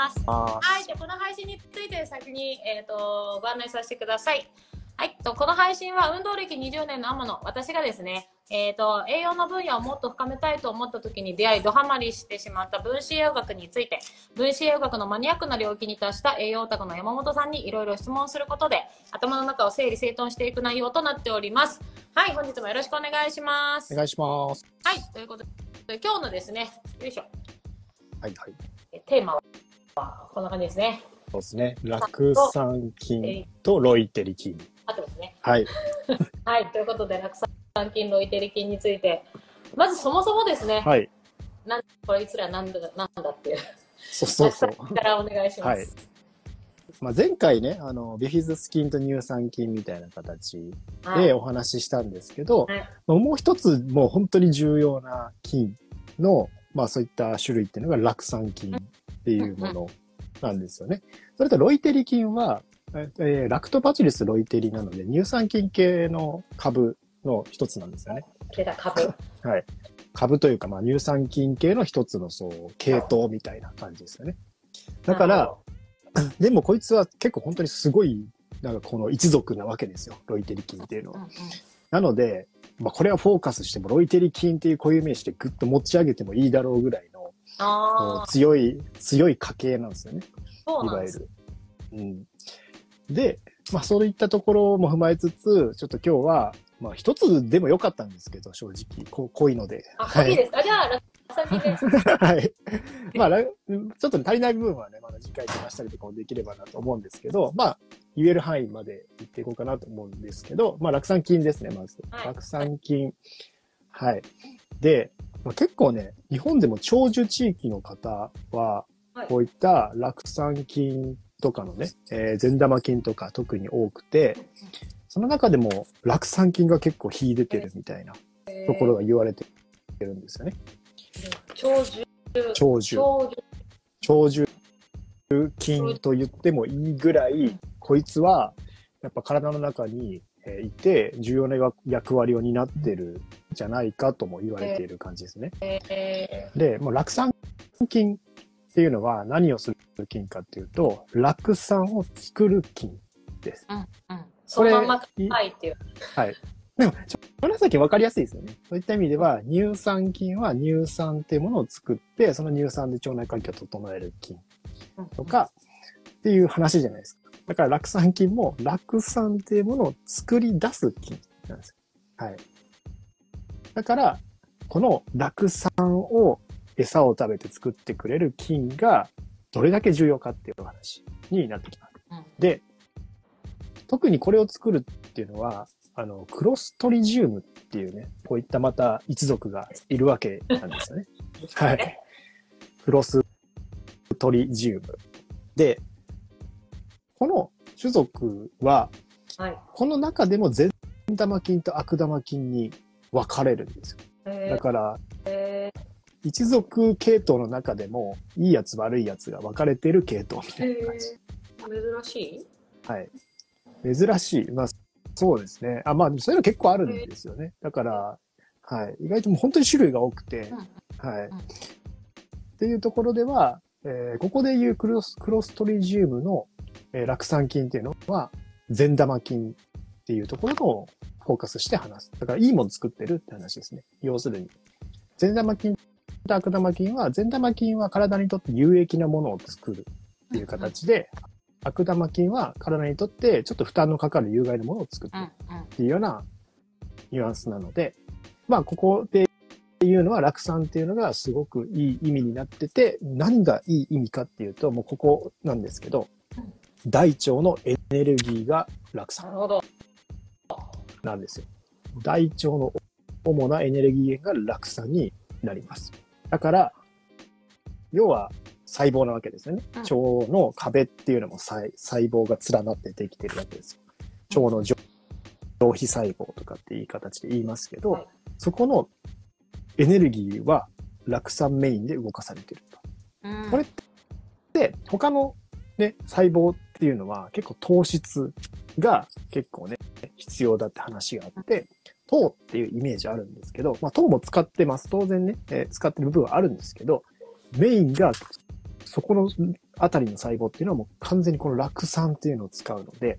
ます。あはい、じゃあこの配信について先に、えー、とご案内させてください。はい、とこの配信は運動歴20年の天野、私がですね、えー、と栄養の分野をもっと深めたいと思った時に出会い、ドハマりしてしまった分子栄養学について、分子栄養学のマニアックな領域に達した栄養オタクの山本さんにいろいろ質問することで、頭の中を整理整頓していく内容となっております。はい、本日もよろしくお願いします。お願いします。はい、ということで、今日のですね、よいしょ、はいはい。えテーマは？こんな感じですね。そうですね。酪酸菌とロイテリ菌。あってますね。はい。はい、ということで、酪酸菌、ロイテリ菌について、まずそもそもですね、はい。なんこいつらなんだなんだっていう、そうそうそう。からお願いします。はいまあ、前回ね、あの、ビフィズス菌と乳酸菌みたいな形はいでお話ししたんですけど、はいまあもう一つもう本当に重要な菌の、まあそういった種類っていうのが酪酸菌っていうものなんですよね。それとロイテリ菌は、えーラクトバチルスロイテリなので乳酸菌系の株の一つなんですよね。出た株。はい。株というか、まあ、乳酸菌系の一つの、そう、系統みたいな感じですよね。だから、でもこいつは結構本当にすごい、なんかこの一族なわけですよ。ロイテリ菌っていうのは。うんうんなので、まあ、これはフォーカスしても、ロイテリ菌っていう固有名詞でぐっと持ち上げてもいいだろうぐらいの、こあ強い、強い家系なんですよね。いわゆる。うん。で、まあそういったところも踏まえつつ、ちょっと今日は、まあ一つでもよかったんですけど、正直。こ濃いので。あ、いいですか、じゃあ。はい。まあ、らちょっと足りない部分はね、まだ次回飛ばしたりとかもできればなと思うんですけど、まあ、言える範囲まで言っていこうかなと思うんですけど、まあ、酪酸菌ですね、まず。はい酪酸菌。はい。で、まあ、結構ね、日本でも長寿地域の方ははい、こういった酪酸菌とかのね、えー善玉菌とか特に多くて、その中でも酪酸菌が結構秀でてるみたいなところが言われてるんですよね。長寿。長寿。長寿。菌と言ってもいいぐらい、こいつはやっぱ体の中にえーいて重要な役役割を担ってるんじゃないかとも言われている感じですね。えで、もう酪酸菌っていうのは何をする菌かっていうと、酪酸を作る菌です。ー、うんうん。そのまんまいはいっていう。はい。でも、ちょ紫分かりやすいですよね。そういった意味では、乳酸菌は乳酸っていうものを作って、その乳酸で腸内環境を整える菌とか、っていう話じゃないですか。だから、酪酸菌も、酪酸っていうものを作り出す菌なんですよ。はい。だから、この酪酸を餌を食べて作ってくれる菌が、どれだけ重要かっていうお話になってきます。うんで、特にこれを作るっていうのは、あの、クロストリジウムっていうね、こういったまた一族がいるわけなんですよね。はい。クロストリジウム。で、この種族は、はい。この中でも善玉菌と悪玉菌に分かれるんですよ。えだから、ー、一族系統の中でも、いいやつ悪いやつが分かれてる系統みたいな感じ。珍しい？はい。珍しい。まあ、そうですね。あ、まあ、そういうの結構あるんですよね。だから、はい。意外ともう本当に種類が多くて、はい。うんっていうところでは、えーここでいうクロスクロストリジウムの、えー酪酸菌っていうのは、善玉菌っていうところをフォーカスして話す。だから、いいもの作ってるって話ですね。要するに。善玉菌と悪玉菌は、善玉菌は体にとって有益なものを作るっていう形で、悪玉菌は体にとってちょっと負担のかかる有害なものを作ってる。っていうようなニュアンスなので、まあ、ここで言うのは、酪酸っていうのがすごくいい意味になってて、何がいい意味かっていうと、もうここなんですけどうん、大腸のエネルギーが酪酸なるほど。なんですよ。大腸の主なエネルギー源が酪酸になります。だから、要は細胞なわけですよね。うん腸の壁っていうのも細細胞が連なってできてるわけですよ。腸の上上皮細胞とかっていい形で言いますけど、はいそこのエネルギーは酪酸メインで動かされてると。うんこれで、他のね、細胞っていうのは結構糖質が結構ね、必要だって話があって、糖っていうイメージあるんですけど、まあ糖も使ってます。当然ね、えー使ってる部分はあるんですけど、メインがそこのあたりの細胞っていうのはもう完全にこの酪酸っていうのを使うので、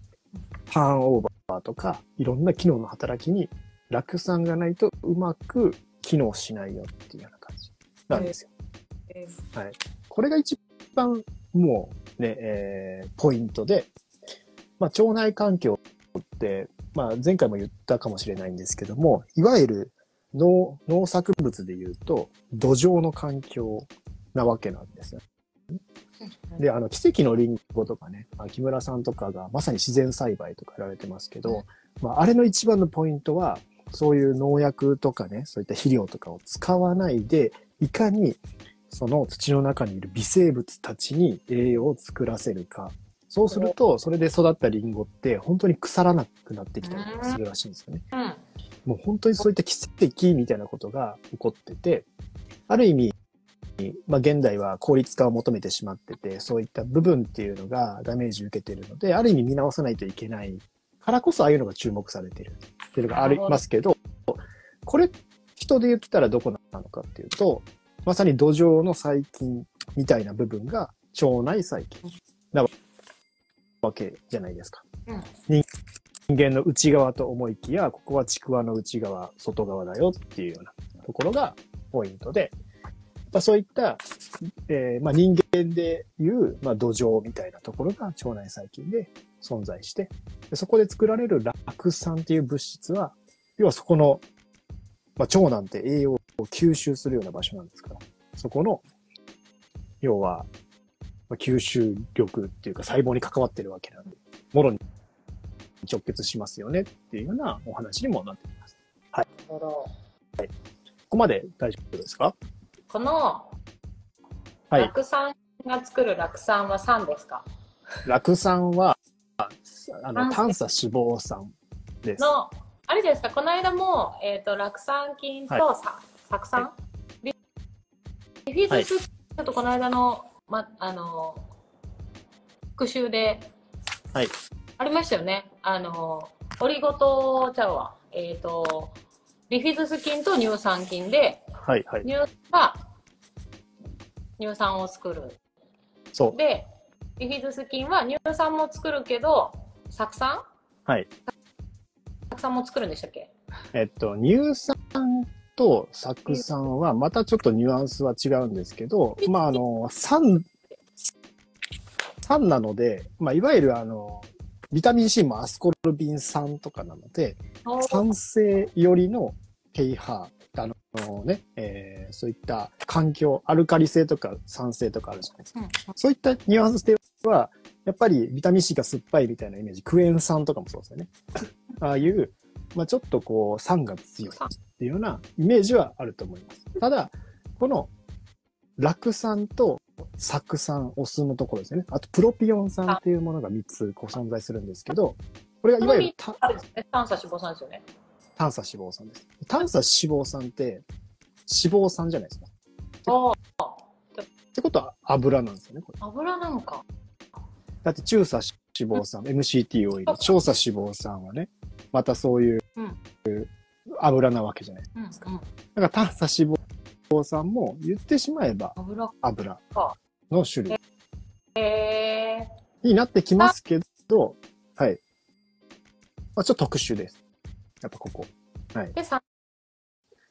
ターンオーバーとか、いろんな機能の働きに、酪酸がないとうまく機能しないよっていうような感じなんですよ。えはい。これが一番もうね、えーポイントで、まあ、腸内環境って、まあ、前回も言ったかもしれないんですけども、いわゆる農農作物で言うと、土壌の環境なわけなんですよ。で、あの、奇跡のリンゴとかね、木村さんとかがまさに自然栽培とかやられてますけど、まあ、あれの一番のポイントは、そういう農薬とかね、そういった肥料とかを使わないで、いかにその土の中にいる微生物たちに栄養を作らせるか。そうすると、それで育ったリンゴって本当に腐らなくなってきたりするらしいんですよね。うん。もう本当にそういった奇跡みたいなことが起こってて、ある意味、まあ現代は効率化を求めてしまってて、そういった部分っていうのがダメージを受けてるので、ある意味見直さないといけないからこそああいうのが注目されてるっていうのがありますけど、これ人で言ったらどこなのかっていうと、まさに土壌の細菌みたいな部分が腸内細菌なわけじゃないですか。うん人間の内側と思いきや、ここはちくわの内側、外側だよっていうようなところがポイントで、まあ、そういった、えーまあ、人間でいう、まあ、土壌みたいなところが腸内細菌で存在して、そこで作られる酪酸っていう物質は、要はそこの、まあ、腸なんて栄養吸収するような場所なんですから、そこの、要は、まあ、吸収力っていうか細胞に関わってるわけなんで、もろに直結しますよねっていうようなお話にもなっています。なるほど。ここまで大丈夫ですか？この、はい。酪酸が作る酪酸は酸ですか？酪酸は、あの、炭炭素脂肪酸です。の、あれですか、この間も、えっ、と、酪酸菌とはさ、酢酸、リリフィズス、ちょっとこの間の、ま、あの、復習で、はい。ありましたよね。あの、オリゴ糖ちゃうわ。えっ、と、リフィズス菌と乳酸菌で、はい、はい。乳酸が乳酸を作る。そう。で、リフィズス菌は乳酸も作るけど、酢酸？はい。酢酸も作るんでしたっけ？えっと、乳酸と酢酸はまたちょっとニュアンスは違うんですけど、まあ、あの、酸、酸なので、まあ、いわゆるあの、ビタミン C もアスコルビン酸とかなので、酸性よりの pH、あのね、えーそういった環境、アルカリ性とか酸性とかあるじゃないですか。うんそういったニュアンスでは、やっぱりビタミン C が酸っぱいみたいなイメージ、クエン酸とかもそうですよね。ああいう、まあちょっとこう酸が強いっていうようなイメージはあると思います。ただ、この酪酸と酢酸、お酢のところですね。あとプロピオン酸っていうものが3つこう存在するんですけど、これがいわゆる。炭素脂肪酸ですよね。炭素脂肪酸です。炭素脂肪酸って脂肪酸じゃないですか。あってことは油なんですよね、これ。あ、油なのか。だって中鎖脂肪酸、MCT オイル、長鎖脂肪酸はね、またそういううん油なわけじゃない。うん、うん。だから炭素脂肪酸も言ってしまえば油。の種類になってきますけど、はい。まあ、ちょっと特殊です。やっぱここ。ー。で、酸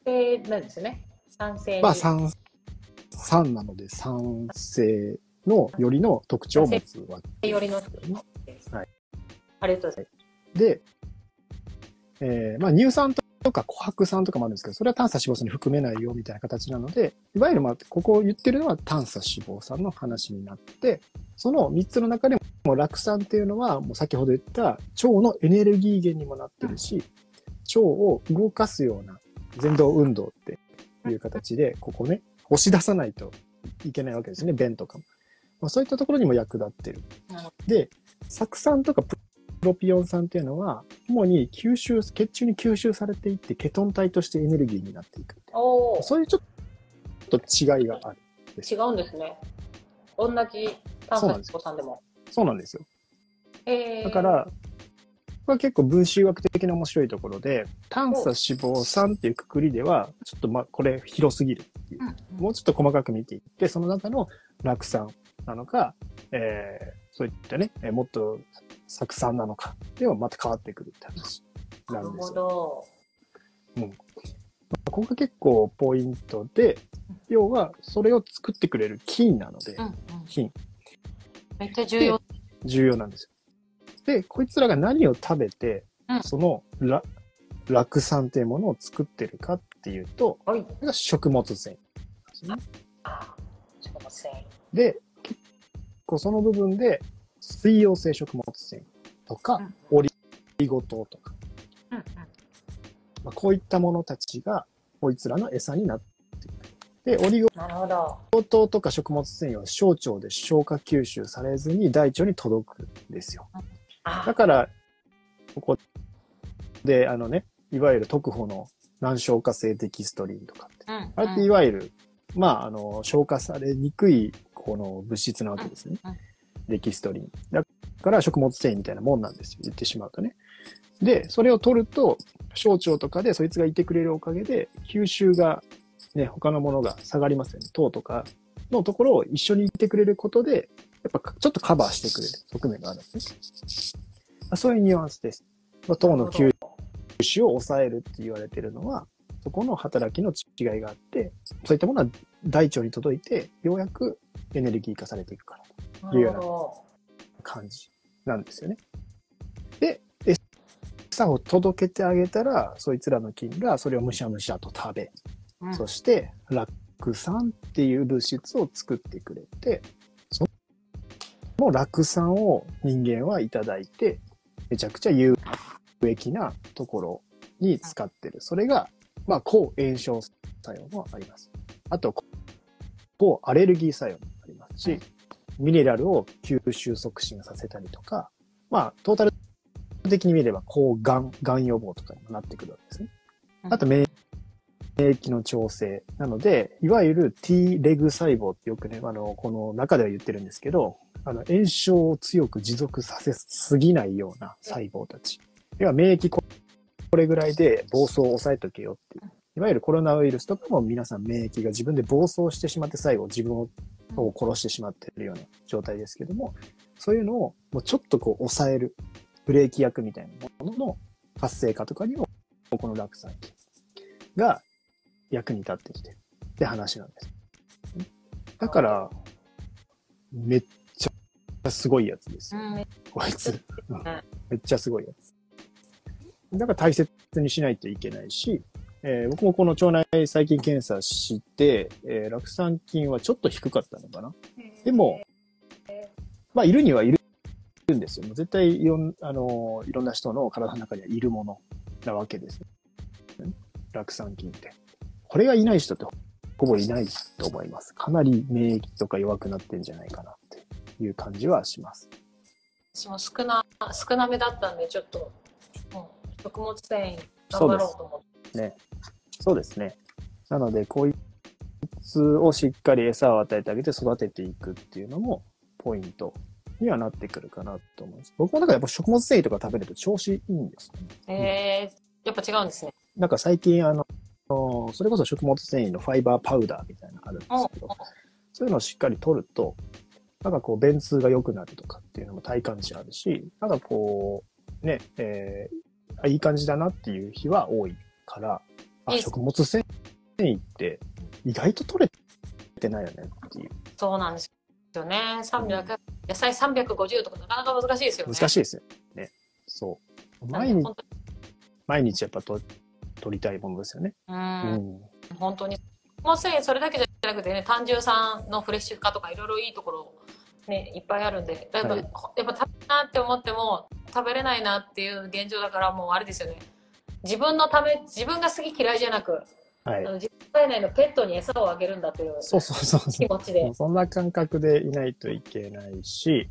性なんですよね。酸性。まあ酸、酸なので酸性のよりの特徴を持つわけよりの。はい。ありがとうございで、えーまあ、乳酸とか琥珀酸とかもあるんですけど、それは炭素脂肪酸に含めないよみたいな形なので、いわゆるまあ、ここを言ってるのは炭素脂肪酸の話になって、その3つの中でも酪酸っていうのは、もう先ほど言った腸のエネルギー源にもなってるし、腸を動かすような前動運動っていう形で、ここね、押し出さないといけないわけですね、便とかも。まあ、そういったところにも役立ってる。で、酢酸とかプロピオン酸っていうのは、主に吸収、血中に吸収されていって、ケトン体としてエネルギーになっていく。おお。そういうちょっと違いがある。違うんですね。同じ炭素脂肪酸でも。そうなんですよ。えー、だから、これは結構分子学的な面白いところで、炭素脂肪酸っていうくくりでは、ちょっとまあ、これ広すぎるっていう。うん、もうちょっと細かく見ていって、その中の酪酸、なのか、えー、そういったね、えーもっと酢酸なのか、ではまた変わってくるって話なんですよ。ど。ここが結構ポイントで、要はそれを作ってくれる菌なのでう、んうん。菌、めっちゃ重要。重要なんですよ。で、こいつらが何を食べて、うんそのラ酪酸っていうものを作ってるかっていうと、はい。が食物繊維ですね。食物繊維。で、結構その部分で水溶性食物繊維とか、うんオリゴ糖とか、うんうん。まあ、こういったものたちが、こいつらの餌になっている。で、オリゴ。糖とか食物繊維は小腸で消化吸収されずに大腸に届くんですよ。あだから、ここで、あのね、いわゆる特保の難消化性デキストリンとかって。うんあれっていわゆる、まあ、あの、消化されにくい、この物質なわけですねうんうん。デキストリン。だから食物繊維みたいなもんなんですよ。言ってしまうとね。で、それを取ると、小腸とかでそいつがいてくれるおかげで、吸収が、ね、他のものが下がりますよね。糖とかのところを一緒にいてくれることで、やっぱちょっとカバーしてくれる側面があるんですね。そういうニュアンスです。まあ糖の吸収を抑えるって言われてるのは、そこの働きの違いがあって、そういったものは大腸に届いて、ようやくエネルギー化されていくから、なるほど。感じなんですよね。で、餌を届けてあげたら、そいつらの菌がそれをむしゃむしゃと食べ、うんそして、酪酸っていう物質を作ってくれて、その酪酸を人間はいただいて、めちゃくちゃ有益なところに使ってる。それが、まあ、抗炎症作用もあります。あと、抗アレルギー作用もありますし、ミネラルを吸収促進させたりとか、まあ、トータル的に見れば、抗がん、がん予防とかにもなってくるわけですね。あと、免疫の調整。なので、いわゆる T レグ細胞ってよくね、あの、この中では言ってるんですけど、あの、炎症を強く持続させすぎないような細胞たち。要は免疫ここれぐらいで暴走を抑えとけよっていう。いわゆるコロナウイルスとかも皆さん免疫が自分で暴走してしまって最後自分をを殺してしまっているような状態ですけども、そういうのをもうちょっとこう抑えるブレーキ役みたいなものの活性化とかにも、この酪酸菌が役に立ってきてるって話なんです。だから、めっちゃすごいやつですよ。うん。こいつ。うんめっちゃすごいやつ。だから大切にしないといけないし、えー僕もこの腸内細菌検査して、えー酪酸菌はちょっと低かったのかな。でも、まあ、いるにはいるんですよ。絶対いろん、あのーいろんな人の体の中にはいるものなわけです。酪酸菌って。これがいない人ってほぼいないと思います。かなり免疫とか弱くなってんじゃないかなっていう感じはします。私も少な、少なめだったんで、ちょっと、うん食物繊維頑張ろうと思って。そうですね。なので、こいつをしっかり餌を与えてあげて育てていくっていうのもポイントにはなってくるかなと思います。僕もだからやっぱ食物繊維とか食べると調子いいんですね。えー、やっぱ違うんですね。なんか最近あの、それこそ食物繊維のファイバーパウダーみたいなのあるんですけど、そういうのをしっかり取ると、なんかこう、便通が良くなるとかっていうのも体感値あるし、なんかこう、ね、えーあいい感じだなっていう日は多いから、あ、食物繊維って意外と取れてないよねっていう。そうなんですよね。300、野菜350とかなかなか難しいですよね。難しいですよね。そう。毎日、毎日やっぱと取りたいものですよね。う。うんん。本当に。食物繊維それだけじゃなくてね、単純酸のフレッシュ化とかいろいろいいところ、ね、いっぱいあるんで、やっぱ、はいやっぱ食べなって思っても、食べれないなっていう現状だから、もうあれですよね。自分のため、自分が好き嫌いじゃなく、はいあ。の自分体内のペットに餌をあげるんだというそうそうそうそう気。持ちで。そんな感覚でいないといけないし、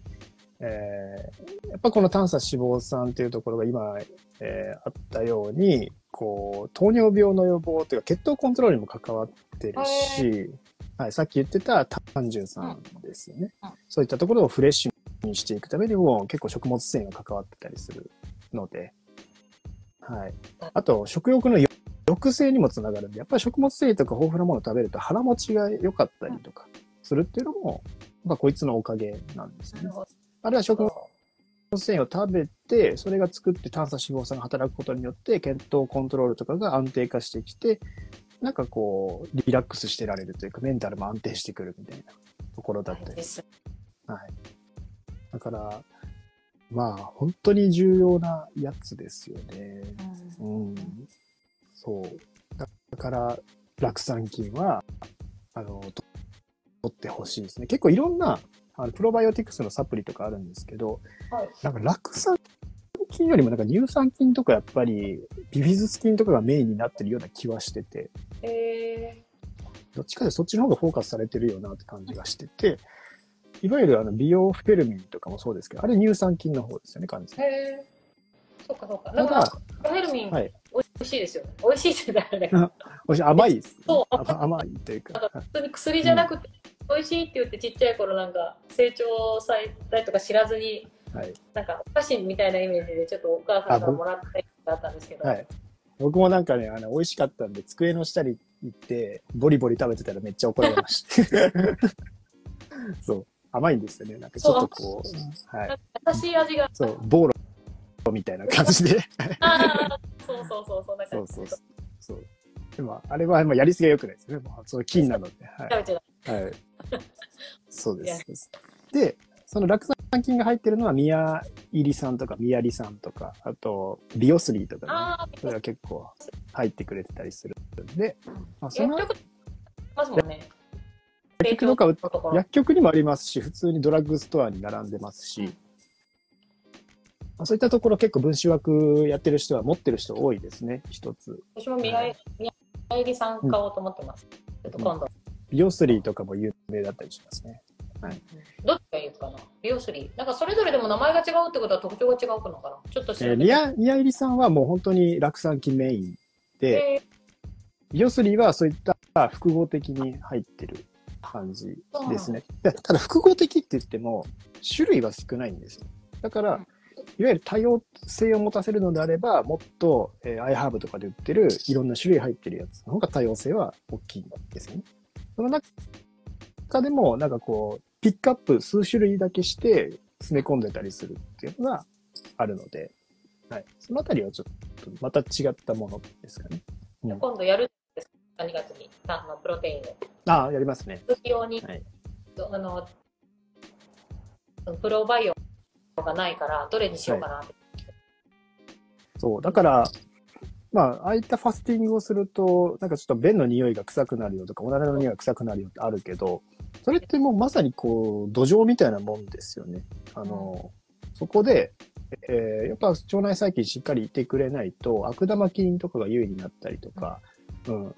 えーやっぱこの短鎖脂肪酸っていうところが今、えーあったように、こう、糖尿病の予防というか血糖コントロールにも関わってるし、はい、さっき言ってた単純酸ですよね、うんうんそういったところをフレッシュにしていくためにも結構食物繊維が関わってたりするので、はい。あと、食欲の抑制にもつながるんで、やっぱり食物繊維とか豊富なものを食べると腹持ちが良かったりとかするっていうのもまあ、こいつのおかげなんですよね。あるいは食物繊維を食べて、それが作って短鎖脂肪酸が働くことによって、血糖コントロールとかが安定化してきて、なんかこう、リラックスしてられるというか、メンタルも安定してくるみたいなところだったりで。す。はい。だから、まあ、本当に重要なやつですよね。うん。そう。だだから、酪酸菌は、あの、と取ってほしいですね。結構いろんな、あのプロバイオティクスのサプリとかあるんですけど、はい。なんか酪酸菌よりもなんか乳酸菌とかやっぱりビフィズス菌とかがメインになってるような気はしてて、えどっちかでそっちの方がフォーカスされてるよなって感じがしてて、いわゆるあの美容フェルミンとかもそうですけど、あれ乳酸菌の方ですよね、完全ー、に。へえ。そっかそっか。ただからだ、、ヘルミン、はい。美味しいですよね。美味しいって言ったらね。おいしい甘いです、ね。そう甘甘いというか。なんか普通に薬じゃなくて、美味しいって言ってちっちゃい頃なんか成長されたりとか知らずにはい。なんかお菓子みたいなイメージでちょっとお母さんからもらったりだったんですけど、はい。僕もなんかね、あの、美味しかったんで、机の下に行って、ボリボリ食べてたらめっちゃ怒られました。そう。甘いんですよね。なんかちょっとこう、はい。優しい味がそう、ボーロみたいな感じで。ああそうそうそうそうなんかそうそうそう。でも、あれは、まあ、やりすぎは良くないですよね。もう、その菌なので。はいはい。そうです。ですで、その酪酸菌が入ってるのは、ミヤ入り酸とか、ミヤリ酸とか、あと、ビオスリーとかね。あそれは結構入ってくれてたりするんで、まあ、あそのますもんね薬局とか薬局にもありますし、普通にドラッグストアに並んでますし、うんまあ、そういったところ結構分子枠やってる人は持ってる人多いですね、一つ。私も宮井宮井りさん買おうと思ってます、ちょっと今度、ビオスリーとかも有名だったりしますね。どっちがいいかな？美容水なんかそれぞれでも名前が違うってことは特徴が違うのかな？ちょっと調べて。えー、ミヤ、ミヤ入りさんはもう本当に酪酸菌メインで、えビオスリーはそういった複合的に入ってる感じですね。でただ複合的って言っても種類は少ないんですよ。だから、うんいわゆる多様性を持たせるのであれば、もっと、えー、アイハーブとかで売ってるいろんな種類入ってるやつの方が多様性は大きいんですよね。その中でも、なんかこう、ピックアップ数種類だけして詰め込んでたりするっていうのがあるので、はい。そのあたりはちょっとまた違ったものですかね。うん、今度やる2月にあのプロテインをああ、やりますね。続き用に、はいあのプロバイオがないからどれにしようかなって、そう。だから、まあ、ああいったファスティングをすると、なんかちょっと便の匂いが臭くなるよとか、おならの匂いが臭くなるよってあるけど、それってもうまさにこう、土壌みたいなもんですよね。あの、そこで、えーやっぱ腸内細菌しっかりいてくれないと、悪玉菌とかが優位になったりとか、うん。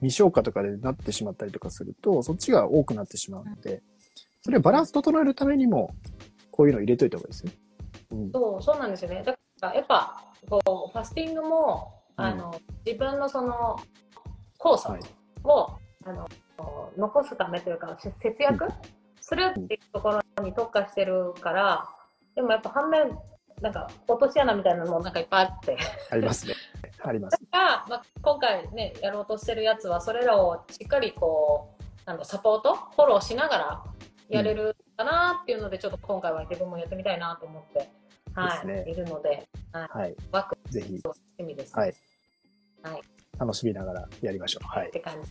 未消化とかでなってしまったりとかすると、そっちが多くなってしまうので、それをバランス整えるためにも、こういうの入れといた方がいいですよ。うん。そうそうなんですよね。だからやっぱこうファスティングもあの、自分のその酵素はい。を、あの残すためというかせ節約するっていうところに特化してるからでもやっぱ反面なんか落とし穴みたいなのもなんかいっぱいあってありますね。あります。が、まあ、今回ねやろうとしてるやつはそれらをしっかりこうなんだサポートフォローしながらやれるかなっていうので、ちょっと今回は自分もやってみたいなと思って、はい、ねいるので、はい、はい。ワクぜひ、楽しみです、はい。はい楽しみながらやりましょう。はいっ。て感じ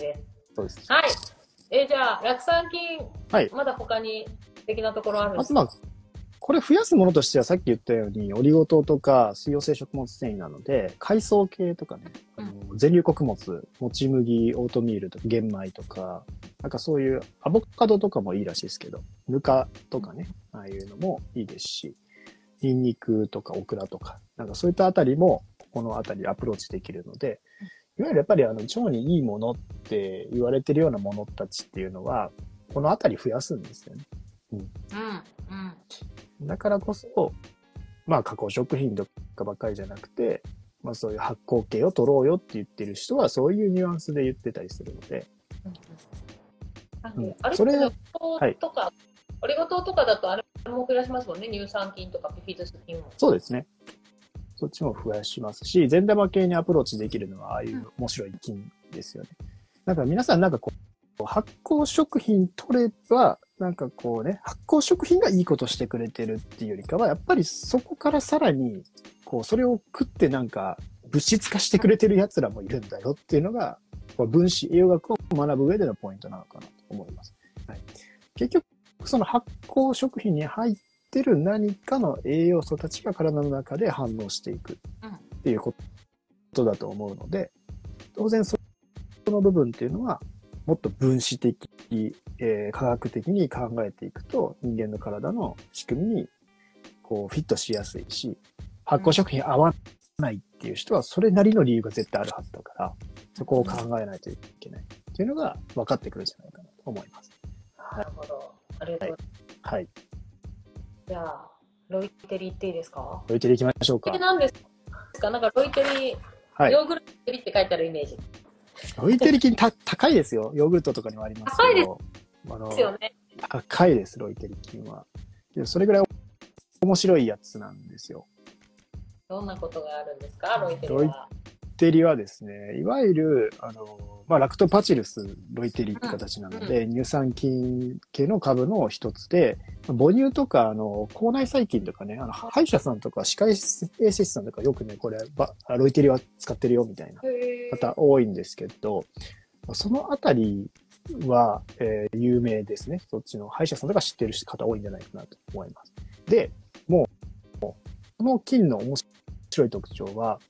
です。そうです。はい。えーじゃあ、酪酸菌、はいまだ他に素敵なところあるんですか？これ増やすものとしてはさっき言ったように、オリゴ糖とか水溶性食物繊維なので、海藻系とかね、あの全粒穀物、もち麦、オートミールとか玄米とか、なんかそういうアボカドとかもいいらしいですけど、ぬかとかね、ああいうのもいいですし、ニンニクとかオクラとか、なんかそういったあたりも、このあたりアプローチできるので、いわゆるやっぱりあの腸にいいものって言われてるようなものたちっていうのは、このあたり増やすんですよね。うん。うん。だからこそ、まあ加工食品とかばっかりじゃなくて、まあそういう発酵系を取ろうよって言ってる人はそういうニュアンスで言ってたりするので、うんうんあれそれとか、オリゴ糖とかだとあれも増やしますもんね、乳酸菌とかピフィズス菌も。そうですね。そっちも増やしますし、善玉系にアプローチできるのはああいう面白い菌ですよね。だから皆さんなんかこ発酵食品取れば、なんかこうね、発酵食品がいいことしてくれてるっていうよりかは、やっぱりそこからさらに、こう、それを食ってなんか物質化してくれてる奴らもいるんだよっていうのが、こう分子、栄養学を学ぶ上でのポイントなのかなと思います。はい、結局、その発酵食品に入ってる何かの栄養素たちが体の中で反応していくっていうことだと思うので、当然その部分っていうのは、もっと分子的、えー、科学的に考えていくと、人間の体の仕組みに、こう、フィットしやすいし、発酵食品合わないっていう人は、それなりの理由が絶対あるはずだから、そこを考えないといけないっていうのが分かってくるんじゃないかなと思います。なるほど。ありがとうございます。はい。じゃあ、ロイテリーっていいですか？ロイテリ行きましょうかえ、。何ですか？なんかロイテリー、はい。ヨーグルトテリーって書いてあるイメージ。ロイテリ菌た高いですよ。ヨーグルトとかにもありますけど。高いですよね。高いです、ロイテリ菌は。でそれぐらい面白いやつなんですよ。どんなことがあるんですか？ロイテリは。テリはですね、いわゆる、あの、まあ、ラクトパチルスロイテリって形なので、乳酸菌系の株の一つで、母乳とか、あの、口内細菌とかね、あの、歯医者さんとか歯科衛生士さんとかよくね、これ、ばロイテリは使ってるよみたいな方多いんですけど、そのあたりは、えー有名ですね。そっちの歯医者さんとか知ってる方多いんじゃないかなと思います。で、もう、この菌の面白い特徴は、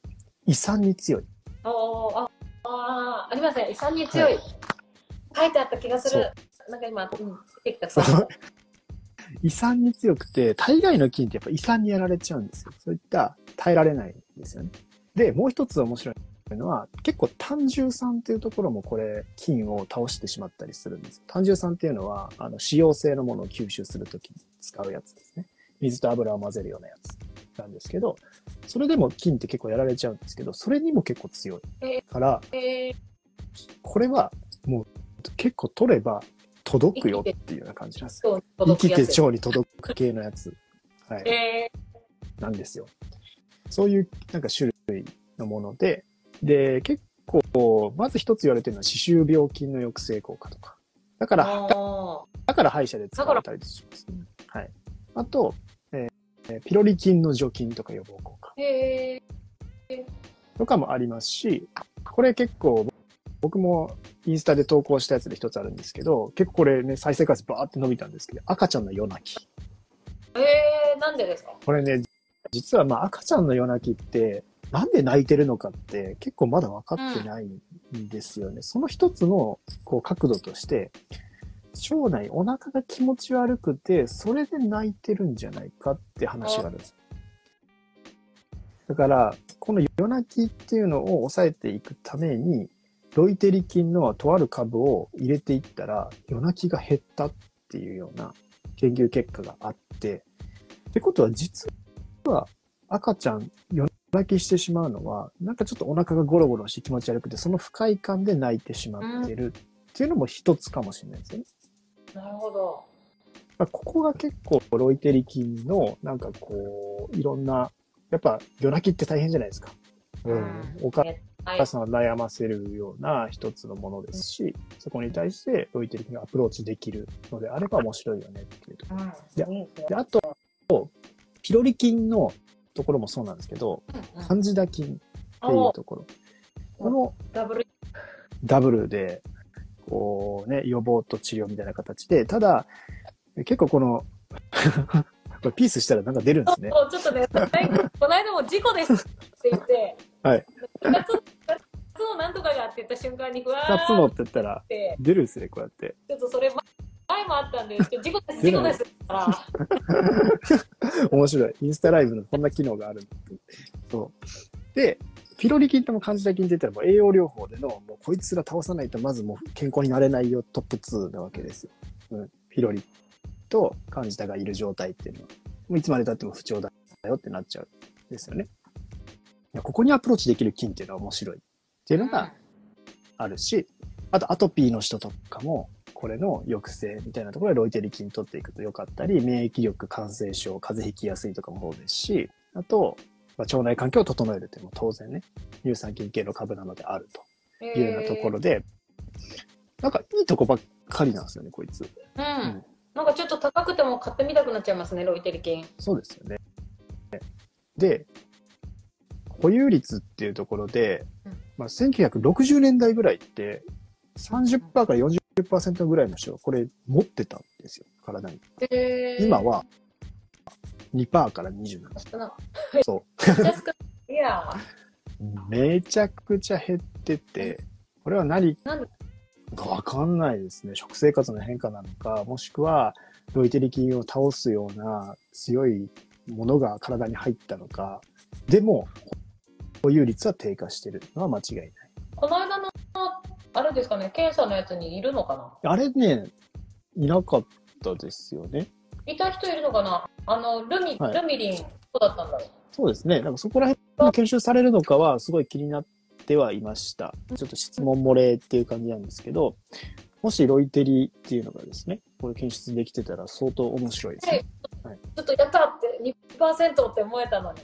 胃酸に強い。おーああー、ありません。胃酸に強い。は書いてあった気がすそる。なんか今、うん、出てきた。そう胃酸に強くて、大概の菌ってやっぱ胃酸にやられちゃうんですよ。そういった耐えられないんですよね。で、もう一つ面白いのは、結構単重酸っていうところもこれ、菌を倒してしまったりするんです。単重酸っていうのは、あの、脂溶性のものを吸収するときに使うやつですね。水と油を混ぜるようなやつなんですけど、それでも菌って結構やられちゃうんですけど、それにも結構強い。から、えーこれはもう結構取れば届くよっていうような感じなんですよ。生きて腸に届く系のやつ。はい。えなんですよ。そういうなんか種類のもので、で、結構、まず一つ言われてるのは歯周病菌の抑制効果とか。だかー、ら、あだから歯医者で使われたりします、ね。はい。あと、えーピロリ菌の除菌とか予防効果とかもありますし、これ結構、僕もインスタで投稿したやつで一つあるんですけど、結構これね、再生回数バーって伸びたんですけど、赤ちゃんの夜泣き。ーえー、なんでですか？これね、実はまあ赤ちゃんの夜泣きって、なんで泣いてるのかって結構まだ分かってないんですよね。その一つのこう角度として、腸内お腹が気持ち悪くて、それで泣いてるんじゃないかって話があるんです。だから、この夜泣きっていうのを抑えていくために、ロイテリ菌のとある株を入れていったら、夜泣きが減ったっていうような研究結果があって、ってことは実は赤ちゃん夜泣きしてしまうのは、なんかちょっとお腹がゴロゴロして気持ち悪くて、その不快感で泣いてしまってるっていうのも一つかもしれないですよね。なるほど。まあここが結構ロイテリ菌のなんかこう、いろんな、やっぱ夜泣きって大変じゃないですか。うん。お母はい。さんを悩ませるような一つのものですし、そこに対してロイテリ菌がアプローチできるのであれば面白いよねっていうところ。うん、ですねで、あと、ピロリ菌のところもそうなんですけど、うんうんカンジダ菌っていうところ。このダブル。ダブルで、こうね、予防と治療みたいな形で、ただ、結構この、これピースしたらなんか出るんですね。そうちょっとね、この間も事故ですって言って、はい。2つ二つのなんとかがって言った瞬間に、ふわ二つのって言ったらて、出るんですね、こうやって。ちょっとそれ前もあったんですけど、事故です、事故ですから。面白い。インスタライブのこんな機能があるそう。で、ピロリ菌ともカンジダ菌って言ったらもう栄養療法での、もうこいつら倒さないとまずもう健康になれないよトップ2なわけですよ。うん。ピロリとカンジダがいる状態っていうのは、もういつまで経っても不調だよってなっちゃうんですよね。ここにアプローチできる菌っていうのは面白いっていうのがあるし、あとアトピーの人とかも、これの抑制みたいなところでロイテリ菌取っていくとよかったり、免疫力、感染症、風邪ひきやすいとかもそうですし、あと、まあ、腸内環境を整えるっていうのも当然ね、乳酸菌系の株なのであるというようなところで、なんかいいとこばっかりなんですよね、こいつ。うん。なんかちょっと高くても買ってみたくなっちゃいますね、ロイテリ菌。そうですよね。で、保有率っていうところで、うんまあ、1960年代ぐらいって、30%から40%ぐらいの人がこれ持ってたんですよ、体に。今。は2%から20なんです。少なそめっちゃ少ない。いやう。めちゃくちゃ減ってて、これは何かわかんないですね。食生活の変化なのか、もしくはロイテリ菌を倒すような強いものが体に入ったのか。でも、保有率は低下してるのは間違いない。この間の、あれですかね、検査のやつにいるのかな？あれね、いなかったですよね。いた人いるのかな？あの、ルミ、はいルミリン、そうだったんだろう。そうですね。なんかそこら辺が研修されるのかはすごい気になってはいました。ちょっと質問漏れっていう感じなんですけど、もしロイテリっていうのがですね、これ検出できてたら相当面白いですね。ちょっとやったって2%って思えたのに。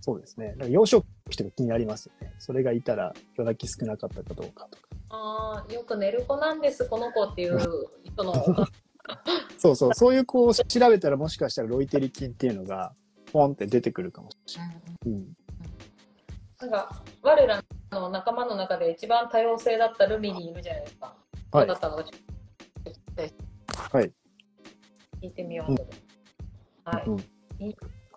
そうですね。だから幼少期とか気になりますよね。それがいたら夜泣き少なかったかどうかとか。ああ、よく寝る子なんです、この子っていう人の。そうそう、そういう子を調べたらもしかしたらロイテリ菌っていうのがポンって出てくるかもしれない。うん。なんか、我らの仲間の中で一番多様性だったルミリンいるじゃないですか。はいだったのかちょっとはい。聞いてみよう。はい。うん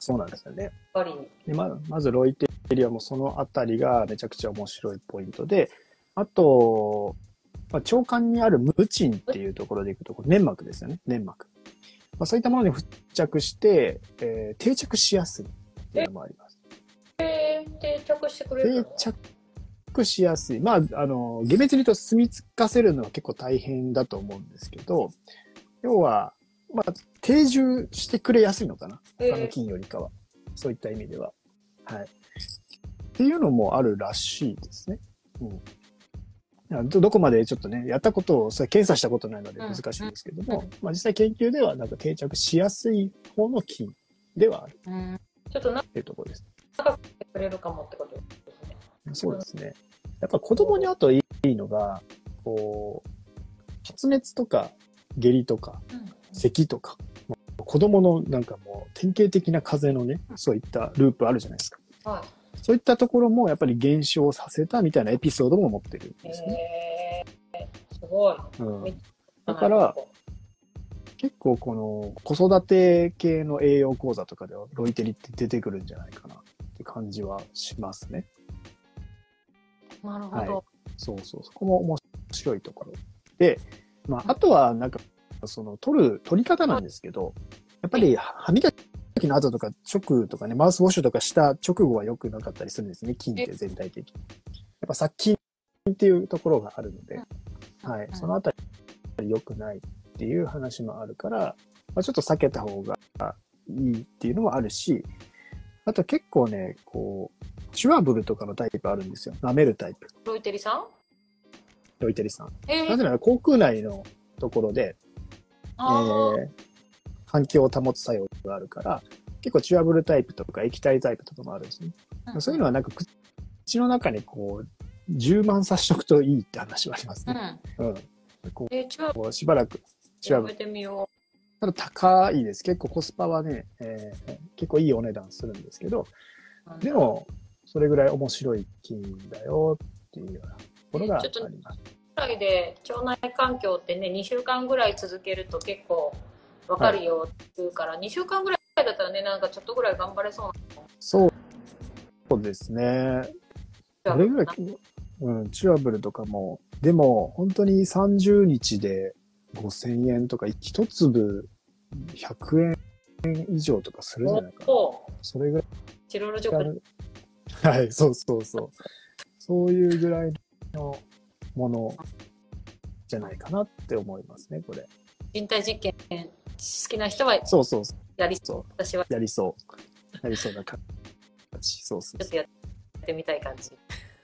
そうなんですよね。やっぱり。でままずロイテリはもうそのあたりがめちゃくちゃ面白いポイントで、あと、まあ、腸管にあるムチンっていうところでいくと、これ粘膜ですよね、粘膜。まあ、そういったものに付着して、えー定着しやすいっていうのもあります。えー、定着してくれる定の着しやすい。まあ、あの、厳密に言うと住み着かせるのは結構大変だと思うんですけど、要は、まあ、定住してくれやすいのかな？他の菌よりかは。そういった意味では。はい。っていうのもあるらしいですね。うん。どどこまでちょっとね、やったことを、それ検査したことないので難しいんですけども、うんまあ実際研究ではなんか定着しやすい方の菌ではあるうんちょっとなっっていうところです。てくれるかもってことですね。そうですね。やっぱ子供にあといいのが、こう、発熱とか下痢とか咳とか、まあ子供のなんかもう典型的な風邪のね、そういったループあるじゃないですか。はそういったところもやっぱり減少させたみたいなエピソードも持ってるんい。ですね。えー、すごい。うん、だから、結構この子育て系の栄養講座とかではロイテリって出てくるんじゃないかなって感じはしますね。なるほど。そうそう、そこも面白いところ。で、まあ、あとはなんか、その取る、取り方なんですけど、やっぱり歯磨きの後とか直とかね、マウスウォッシュとかした直後は良くなかったりするんですね、菌って全体的に。やっぱ殺菌っていうところがあるので、はい、そのあたり良くないっていう話もあるから、まあ、ちょっと避けた方がいいっていうのもあるし、あと結構ね、こう、チュアブルとかのタイプあるんですよ。舐めるタイプ。ロイテリさん？ロイテリさん。えー、なぜなら口腔内のところで、えー、環境を保つ作用があるから、結構チュアブルタイプとか液体タイプとかもあるんですね。そういうのはなんか口の中にこう、充満させとくといいって話はありますうね。ん。うん。こうこうしばらく、チュアブル。てみよただ高いです。結構コスパはね、えー結構いいお値段するんですけど、う。でも、それぐらい面白い菌だよっていうようなところがあります。ぐらいで腸内環境ってね2週間ぐらい続けると結構わかるよって言うから、2週間ぐらいだったらねなんかちょっとぐらい頑張れそうそうそうですね。などれぐらい、うん、チュアブルとかも、でも本当に30日で5000円とか、一粒100円以上とかするんじゃないかな。おそれぐらいチロルジョクある。はい、そうそうそう。そういうぐらいのものじゃないかなって思いますね、これ。人体実験好きな人はそうそう。やりそう私はやりそう。やりそうな感じ。そうそうちょっとやってみたい感じ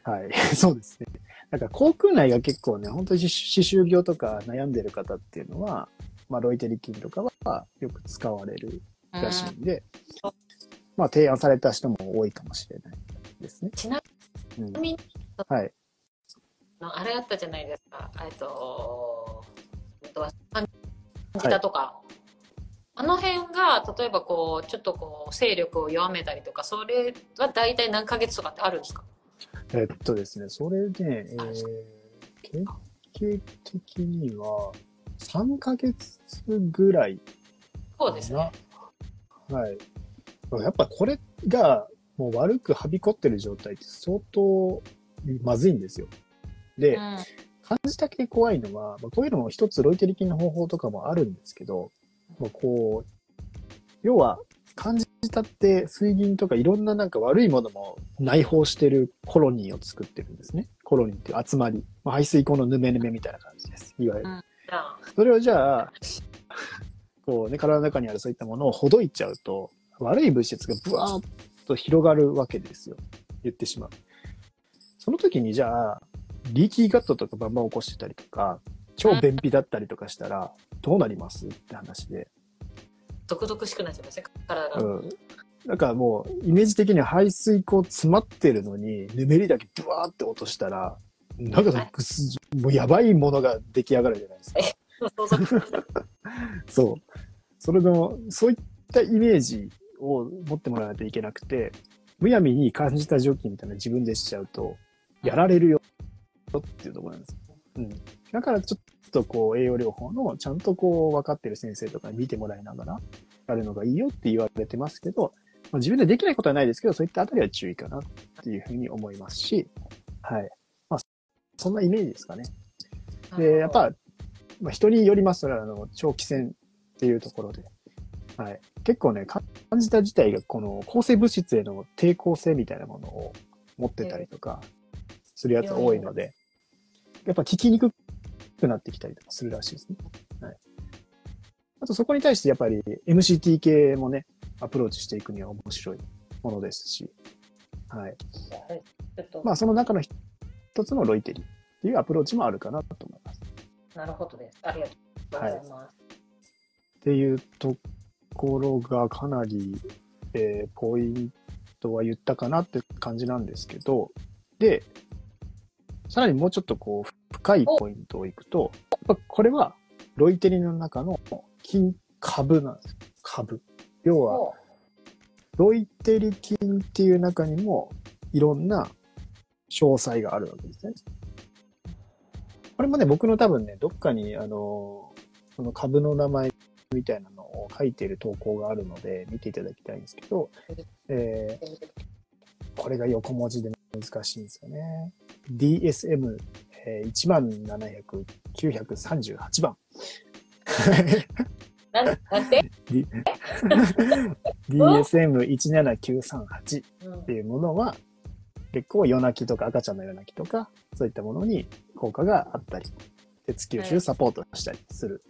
はい。そうですね。なんか口腔内が結構ね、本当に歯周病とか悩んでる方っていうのは、まあ、ロイテリ菌とかはよく使われるらしいんで、うんまあ、提案された人も多いかもしれないですね。ちなうん、みにはい。あれあったじゃないですかえっと感じたとか、あの辺が例えばこうちょっとこう勢力を弱めたりとかそれは大体何ヶ月とかってあるんですか？えっとですね、それで、えー、経験的には3ヶ月ぐらいそうですね。はい。やっぱこれがもう悪くはびこってる状態って相当まずいんですよ。で、うん感じた系怖いのは、まあこういうのも一つロイテリ菌の方法とかもあるんですけど、もうこう、要は感じたって水銀とかいろんななんか悪いものも内包してるコロニーを作ってるんですね。コロニーっていう集まり。まあ、排水溝のヌメヌメみたいな感じです。いわゆる。それをじゃあ、こうね、体の中にあるそういったものをほどいちゃうと、悪い物質がブワーッと広がるわけですよ。言ってしまう。その時にじゃあ、リーキーガットとかバンバン起こしてたりとか、超便秘だったりとかしたら、どうなります？って話で。毒々しくなっちゃいますね体が、うん。だからもう、イメージ的には排水溝詰まってるのに、ぬめりだけブワーって落としたら、なんかぐす、もうやばいものが出来上がるじゃないですか。そう それの、そういったイメージを持ってもらわないといけなくて、むやみに感じた蒸気みたいなの自分でしちゃうと、やられるよっていうところなんですよ。うん。だからちょっとこう、栄養療法のちゃんとこう、分かってる先生とかに見てもらいながら、やるのがいいよって言われてますけど、まあ、自分でできないことはないですけど、そういったあたりは注意かなっていうふうに思いますし、はい。まあ、そんなイメージですかね。で、やっぱ、まあ、人によりますら、あの、長期戦っていうところで、はい。結構ね、感じた自体が、この抗生物質への抵抗性みたいなものを持ってたりとか、するやつ多いので、やっぱ効きにくくなってきたりとかするらしいですね。はい。あとそこに対してやっぱり MCT 系もね、アプローチしていくには面白いものですし、はい。はいまあその中の一つのロイテリっていうアプローチもあるかなと思います。なるほどですありがとうございます、っていうところがかなり、えーポイントは言ったかなって感じなんですけど、で、さらにもうちょっとこう、深いポイントをいくと、これはロイテリの中の金株なんですよ。株。要は、おロイテリ菌っていう中にもいろんな詳細があるわけですね。これもね、僕の多分ね、どっかに、あの、その株の名前みたいなのを書いている投稿があるので、見ていただきたいんですけど、えーこれが横文字で難しいんですよね。DSM、えー、1 938番。なて、DSM17938 うんっていうものは、結構夜泣きとか赤ちゃんの夜泣きとか、そういったものに効果があったり、鉄吸収サポートしたりする。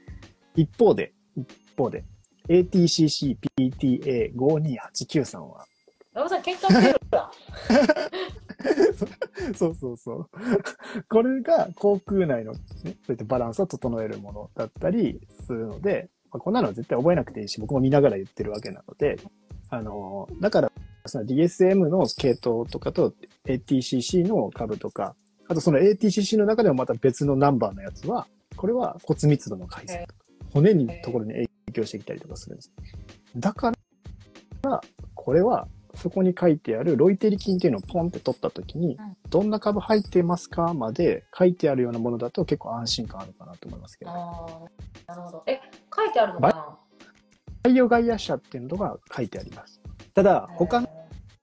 一方で、一方で、ATCC-PTA52893 は、ラブさん喧嘩してる そうそうそう。これが口腔内の、ね、そういったバランスを整えるものだったりするので、まあ、こんなのは絶対覚えなくていいし、僕も見ながら言ってるわけなので、あの、だから、その DSM の系統とかと ATCC の株とか、あとその ATCC の中でもまた別のナンバーのやつは、これは骨密度の改善とか、骨にところに影響してきたりとかするんです。だから、これは、そこに書いてあるロイテリ菌っていうのをポンって取ったときに、うんどんな株入ってますかまで書いてあるようなものだと結構安心感あるかなと思いますけど。なるほどえ書いてあるのかな？バイオガイア社っていうのが書いてあります。ただ、他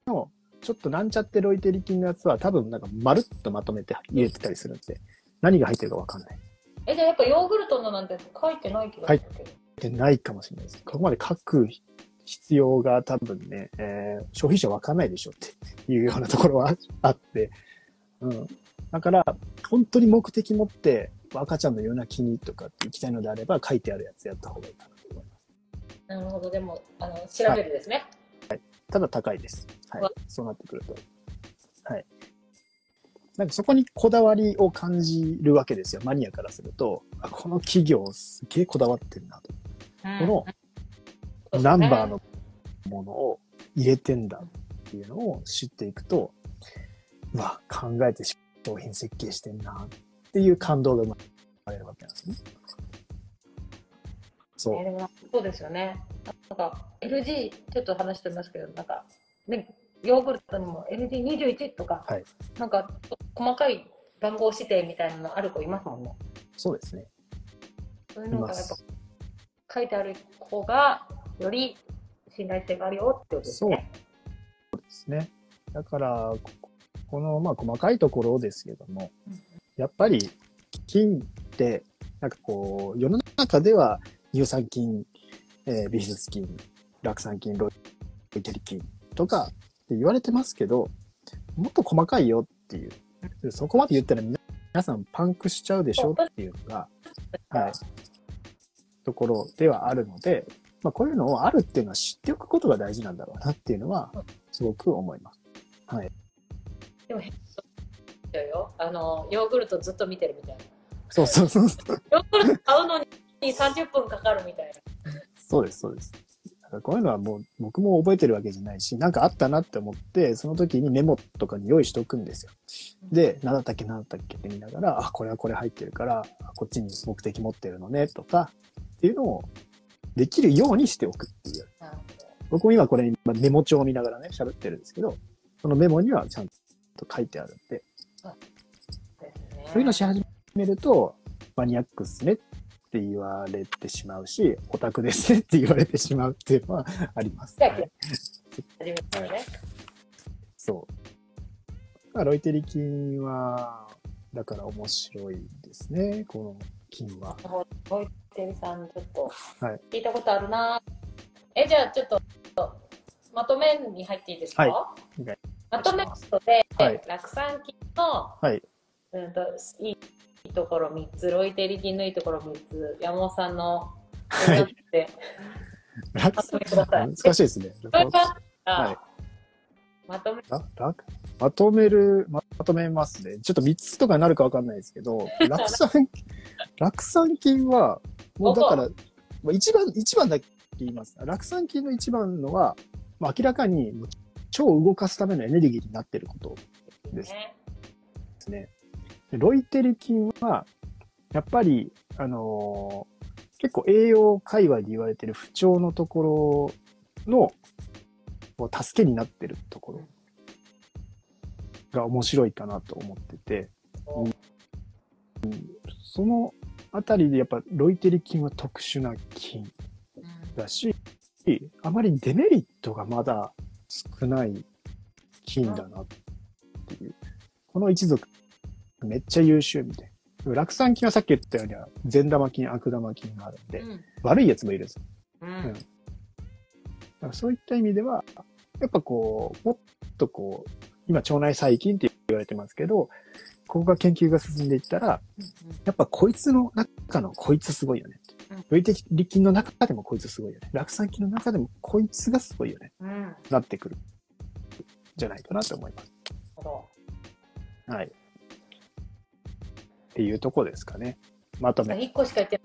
のちょっとなんちゃってロイテリ菌のやつは多分なんかまるっとまとめて入れてたりするんで、何が入ってるかわかんない。えじゃあやっぱヨーグルトのなんて書いてない気がするけど、でないかもしれないです。ここまで書く必要が多分ね、えー消費者わかんないでしょっていうようなところはあって、うん。だから、本当に目的持って赤ちゃんの夜泣きにとかって行きたいのであれば書いてあるやつやった方がいいかなと思います。なるほどでもあの調べるですね、ただ高いです。はわい。そうなってくると。はい。なんかそこにこだわりを感じるわけですよ。マニアからすると、あこの企業すげえこだわってるなと。うんこのナンバーのものを入れてんだっていうのを知っていくと、うわ、考えて商品設計してんなっていう感動が生まれるわけなんですね。そうえーそうですよね。なんか LG、ちょっと話してますけど、なんか、ね、ヨーグルトにも LG21 とか、はいなんか細かい番号指定みたいなのある子いますもんね。そうですね。そういいうまのがやっぱす。書いてある方が、より信頼性があるよってことですね。ですね。だから、ここの、まあ、細かいところですけども、うんやっぱり、金って、なんかこう、世の中では乳酸菌、えービフィズス菌、酪酸菌、ロイテリ菌とかって言われてますけど、もっと細かいよっていう。でそこまで言ったら皆皆さんパンクしちゃうでしょっていうのが、はい、ところではあるので、まあ、こういうのをあるっていうのは知っておくことが大事なんだろうなっていうのは、すごく思います。はい。でも、よ。あの、ヨーグルトずっと見てるみたいな。そうそうそうそう。ヨーグルト買うのに30分かかるみたいな。そうです、そうです。だからこういうのはもう僕も覚えてるわけじゃないし、なんかあったなって思って、その時にメモとかに用意しておくんですよ。で、何だったっけ何だったっけって見ながら、あ、これはこれ入ってるから、あこっちに目的持ってるのね、とか、っていうのをできるようにしておくっていう。僕も今これ今メモ帳を見ながらね、喋ってるんですけど、そのメモにはちゃんと書いてあるんで。そういうのし始めると、マニアックっすねって言われてしまうし、オタクですねって言われてしまうっていうのはあります。そう。だからロイテリ菌は、だから面白いですね、この菌は。ボイテリさん、ちょっとはい聞いたことあるな。え、じゃあちょっと、まとめに入っていいですか、はいまとめで、はい酪酸菌の、はい。うんと、いいところ3つ、ロイテリ菌のいいところ3つ、山本さんの、はいで、まとめください。難しいですね。はいまとめ、まとめる、まとめますね。ちょっと3つとかになるかわかんないですけど、酪酸、酪酸菌は、もうだから、まあ一番、一番だけ言います。酪酸菌の一番のは、まあ、明らかに腸を動かすためのエネルギーになっていることですね。ですね。でロイテリ菌は、やっぱり、あのー結構栄養界隈で言われている不調のところの、助けになってるところが面白いかなと思ってて、そのあたりでやっぱロイテリ菌は特殊な菌だし、あまりデメリットがまだ少ない菌だなっていう。この一族、めっちゃ優秀みたいな。酪酸菌はさっき言ったように、善玉菌、悪玉菌があるんで、うん。悪いやつもいるんですよ。うん。だからそういった意味では、やっぱこう、もっとこう、今腸内細菌って言われてますけど、ここが研究が進んでいったら、やっぱこいつの中のこいつすごいよねってうん。ロイテリ菌の中でもこいつすごいよね。酪酸菌の中でもこいつがすごいよね。うん。なってくる。じゃないかなと思います。はい。っていうとこですかね。まとめ。1個しか言って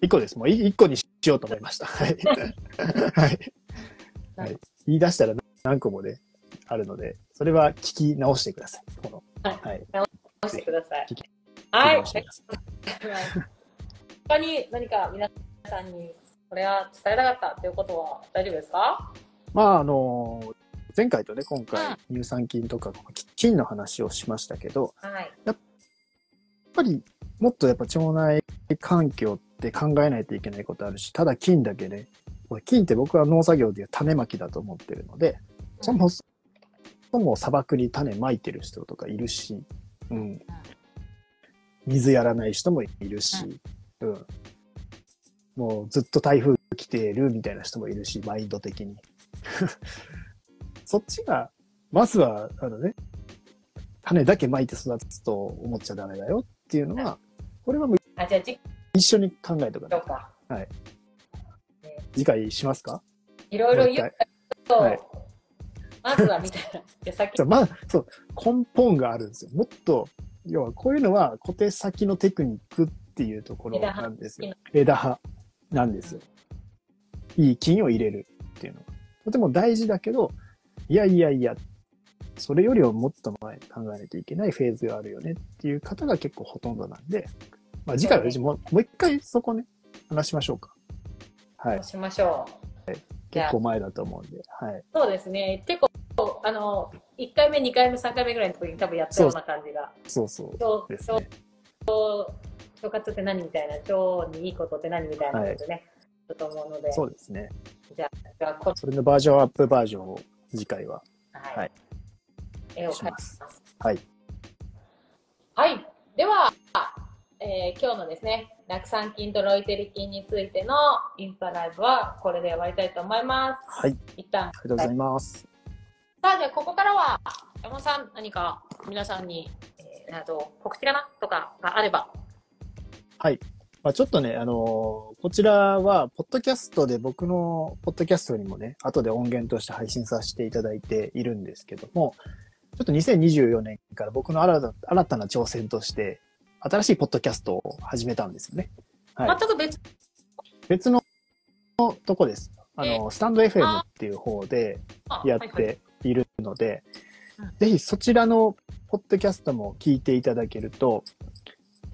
一個です。もうい一個にしようと思いました。はい。はい。はい。言い出したら何個もね、あるので、それは聞き直してください。この。はいはい。直してください。はい。他に何か皆さんにこれは伝えたかったということは大丈夫ですか？まあ、あの、前回とね、今回、乳酸菌とか菌の話をしましたけど、はい。やっぱりもっとやっぱ腸内環境って考えないといけないことあるし、ただ菌だけで、これ菌って僕は農作業でいう種まきだと思ってるので、そもそも砂漠に種まいてる人とかいるし、うん。水やらない人もいるし、うん。もうずっと台風来てるみたいな人もいるし、マインド的に。そっちが、まずは、あのね、種だけまいて育つと思っちゃダメだよっていうのは、これはもうあ、じゃあ、次一緒に考えておかない回か。次回しますか？いろいろ言うと、はいまずはみたいな。で、さっきまあ、そう、根本があるんですよ。もっと、要はこういうのは小手先のテクニックっていうところなんですよ。枝葉なんですよ。いい菌を入れるっていうのは。とても大事だけど、いやいやいや、それよりはもっと前考えないといけないフェーズがあるよねっていう方が結構ほとんどなんで、まあ次回はもうもう一回そこね、話しましょうか。はい。しましょう。じゃあ結構前だと思うんで。はい。そうですね。結構、あの、1回目、2回目、3回目ぐらいの時に多分やったような感じが。そうそう腸ですね。腸活って何みたいな、腸にいいことって何みたいなことでね、だと思うので、そうですね。じゃあ、こそれのバージョンアップバージョンを次回は。はい、はい絵を描きます。はい。はい。では、えー今日のですね、酪酸菌とロイテリ菌についてのインスタライブはこれで終わりたいと思います。はい。一旦。ありがとうございます。さあ、じゃあここからは、山本さん、何か皆さんに、えー、あと告知かなとかがあれば。はい。まあ、ちょっとね、あのーこちらは、ポッドキャストで僕のポッドキャストにもね、後で音源として配信させていただいているんですけども、ちょっと2024年から僕の新た新たな挑戦として、新しいポッドキャストを始めたんですよね。はい。全く別、別のとこです。あの、スタンド FM っていう方でやっはいはいているのでうん、ぜひそちらのポッドキャストも聞いていただけると、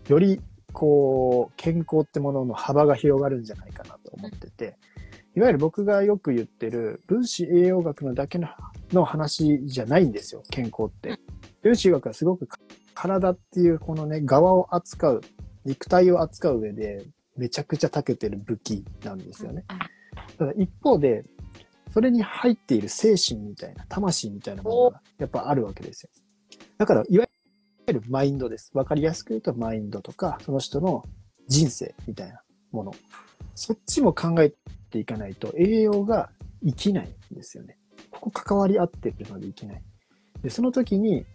よりこう、健康ってものの幅が広がるんじゃないかなと思ってて、いわゆる僕がよく言ってる分子栄養学のだけのの話じゃないんですよ、健康って。分子栄養学はすごく体っていうこのね、側を扱う、肉体を扱う上でめちゃくちゃ長けてる武器なんですよね。ただ一方で、それに入っている精神みたいな、魂みたいなものがやっぱあるわけですよ。だから、いわゆるマインドです。わかりやすく言うとマインドとか、その人の人生みたいなもの。そっちも考えていかないと栄養が生きないんですよね。ここ関わり合ってるので生きない。で、その時に、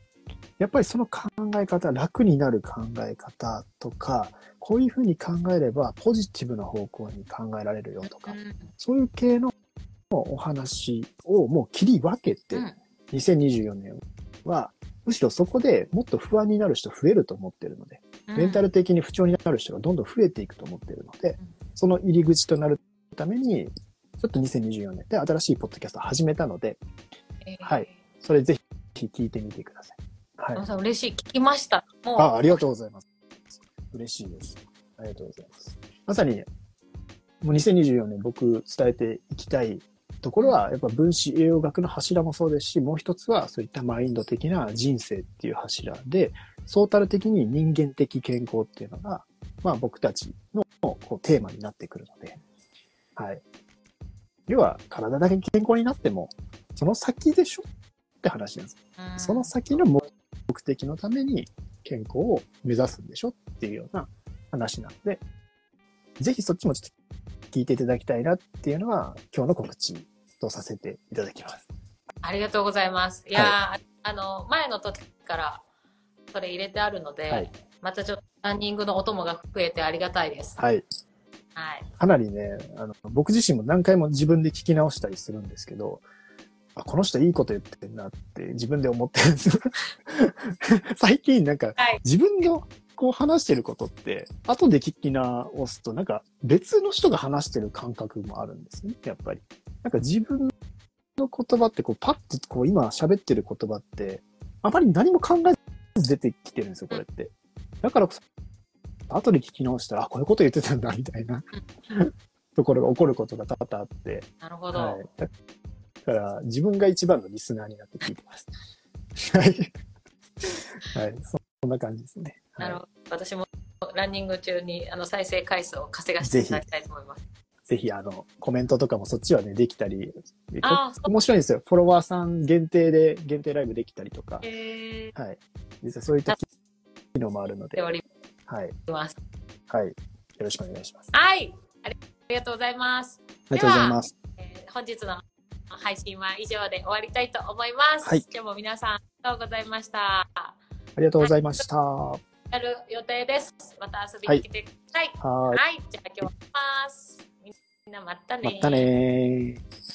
やっぱりその考え方、楽になる考え方とか、こういうふうに考えればポジティブな方向に考えられるよとか、うん。そういう系のお話をもう切り分けて、うん。2024年は、むしろそこでもっと不安になる人増えると思ってるので、メンタル的に不調になる人がどんどん増えていくと思ってるのでうん、その入り口となるために、ちょっと2024年で新しいポッドキャストを始めたので、えー。はい。それぜひ聞いてみてください。はい嬉しい。聞きました。もう、あ、ありがとうございます。嬉しいです。ありがとうございます。まさに、もう2024年僕伝えていきたいところは、やっぱ分子栄養学の柱もそうですし、もう一つはそういったマインド的な人生っていう柱で、ソータル的に人間的健康っていうのが、まあ僕たちのこうテーマになってくるので、はい。要は体だけ健康になっても、その先でしょって話なんです。うんその先の目的のために健康を目指すんでしょっていうような話なので、ぜひそっちもちょっと聞いていただきたいなっていうのは今日の告知とさせていただきます。ありがとうございます。いやー、あの、前の時からそれ入れてあるので、はいまたちょっとランニングのお供が増えてありがたいです。はい。はい。かなりね、あの、僕自身も何回も自分で聞き直したりするんですけど、あ、この人いいこと言ってんなって自分で思ってるんです。最近なんかはい。自分のこう話してることって、後で聞き直すと、なんか別の人が話してる感覚もあるんですね、やっぱり。なんか自分の言葉って、こうパッとこう今喋ってる言葉って、あまり何も考えず出てきてるんですよ、これって。だからこそ、後で聞き直したら、あ、こういうこと言ってたんだ、みたいな ところが起こることが多々あって、なるほど。はい。だから、自分が一番のリスナーになって聞いてます。はい。はい。そんな感じですね。はいなるほど。私もランニング中にあの再生回数を稼がしていただきたいと思います。ぜひ、あの、コメントとかもそっちはね、できたり、であ面白いんですよ。フォロワーさん限定で、限定ライブできたりとか、えー、はい。実際そういった機能もあるので、はい。ます。はい。よろしくお願いします。はい。ありありがとうございます。ありがとうございます。えー本日の配信は以上で終わりたいと思います。はい今日も皆さんありがとうございました。ありがとうございました。はやる予定です。また遊びに来てください。ーい。はい。じゃあ今日はます。みんなまたねまたねー。